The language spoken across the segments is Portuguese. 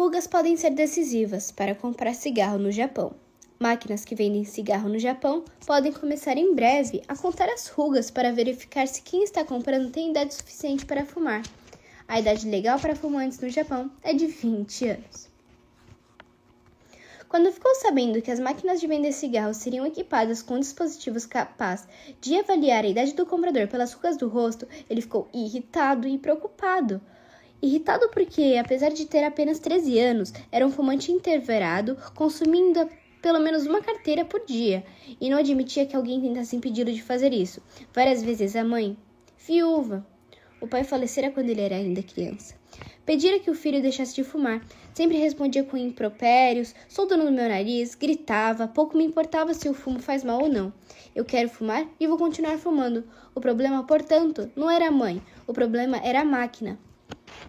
Rugas podem ser decisivas para comprar cigarro no Japão. Máquinas que vendem cigarro no Japão podem começar em breve a contar as rugas para verificar se quem está comprando tem idade suficiente para fumar. A idade legal para fumantes no Japão é de 20 anos. Quando ficou sabendo que as máquinas de vender cigarros seriam equipadas com dispositivos capazes de avaliar a idade do comprador pelas rugas do rosto, ele ficou irritado e preocupado. Irritado porque, apesar de ter apenas 13 anos, era um fumante interverado, consumindo pelo menos uma carteira por dia e não admitia que alguém tentasse impedi-lo de fazer isso. Várias vezes a mãe, viúva, o pai falecera quando ele era ainda criança. Pedira que o filho deixasse de fumar. Sempre respondia com impropérios, soldando no meu nariz, gritava, pouco me importava se o fumo faz mal ou não. Eu quero fumar e vou continuar fumando. O problema, portanto, não era a mãe, o problema era a máquina.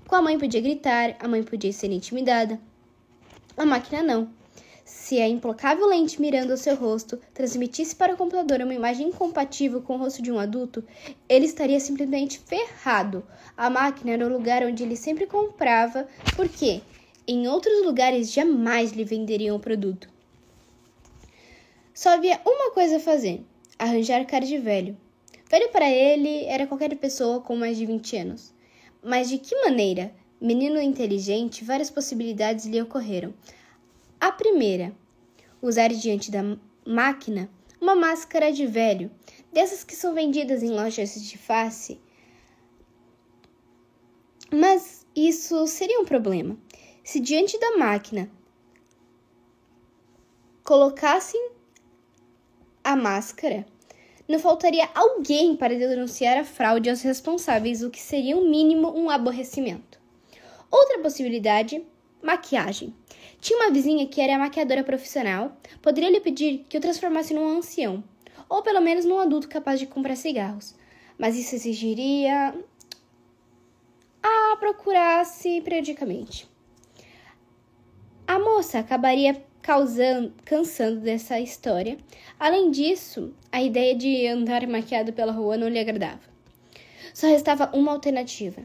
Com a mãe podia gritar, a mãe podia ser intimidada. A máquina não. Se a implacável lente mirando ao seu rosto transmitisse para o computador uma imagem incompatível com o rosto de um adulto, ele estaria simplesmente ferrado. A máquina era o lugar onde ele sempre comprava, porque em outros lugares jamais lhe venderiam o produto. Só havia uma coisa a fazer: arranjar cara de velho. Velho para ele era qualquer pessoa com mais de 20 anos. Mas de que maneira? Menino inteligente, várias possibilidades lhe ocorreram. A primeira, usar diante da máquina uma máscara de velho, dessas que são vendidas em lojas de face. Mas isso seria um problema. Se diante da máquina colocassem a máscara, não faltaria alguém para denunciar a fraude aos responsáveis, o que seria, no mínimo, um aborrecimento. Outra possibilidade Maquiagem. Tinha uma vizinha que era maquiadora profissional. Poderia lhe pedir que o transformasse num ancião, ou pelo menos num adulto capaz de comprar cigarros. Mas isso exigiria a procurasse periodicamente. A moça acabaria causando, cansando dessa história. Além disso, a ideia de andar maquiado pela rua não lhe agradava. Só restava uma alternativa: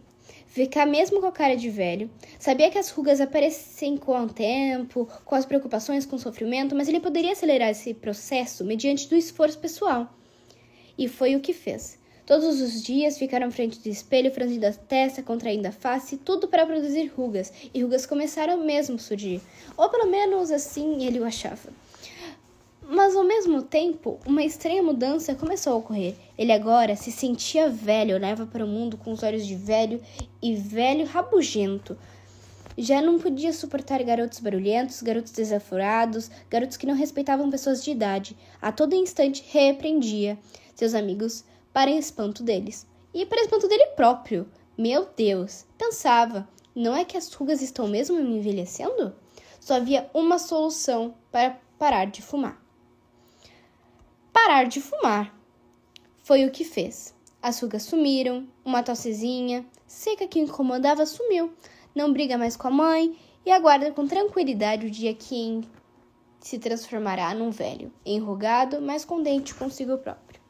ficar mesmo com a cara de velho. Sabia que as rugas aparecem com o tempo, com as preocupações, com o sofrimento, mas ele poderia acelerar esse processo mediante do esforço pessoal. E foi o que fez. Todos os dias ficaram frente do espelho, franzindo a testa, contraindo a face, tudo para produzir rugas, e rugas começaram mesmo a surgir. Ou pelo menos assim ele o achava. Mas ao mesmo tempo, uma estranha mudança começou a ocorrer. Ele agora se sentia velho, olhava para o mundo com os olhos de velho e velho rabugento. Já não podia suportar garotos barulhentos, garotos desaforados, garotos que não respeitavam pessoas de idade. A todo instante repreendia seus amigos para espanto deles. E para espanto dele próprio. Meu Deus! Pensava, não é que as rugas estão mesmo me envelhecendo? Só havia uma solução para parar de fumar parar de fumar. Foi o que fez. As rugas sumiram, uma tossezinha seca que o incomodava sumiu. Não briga mais com a mãe e aguarda com tranquilidade o dia que se transformará num velho, enrugado, mas com dente consigo próprio.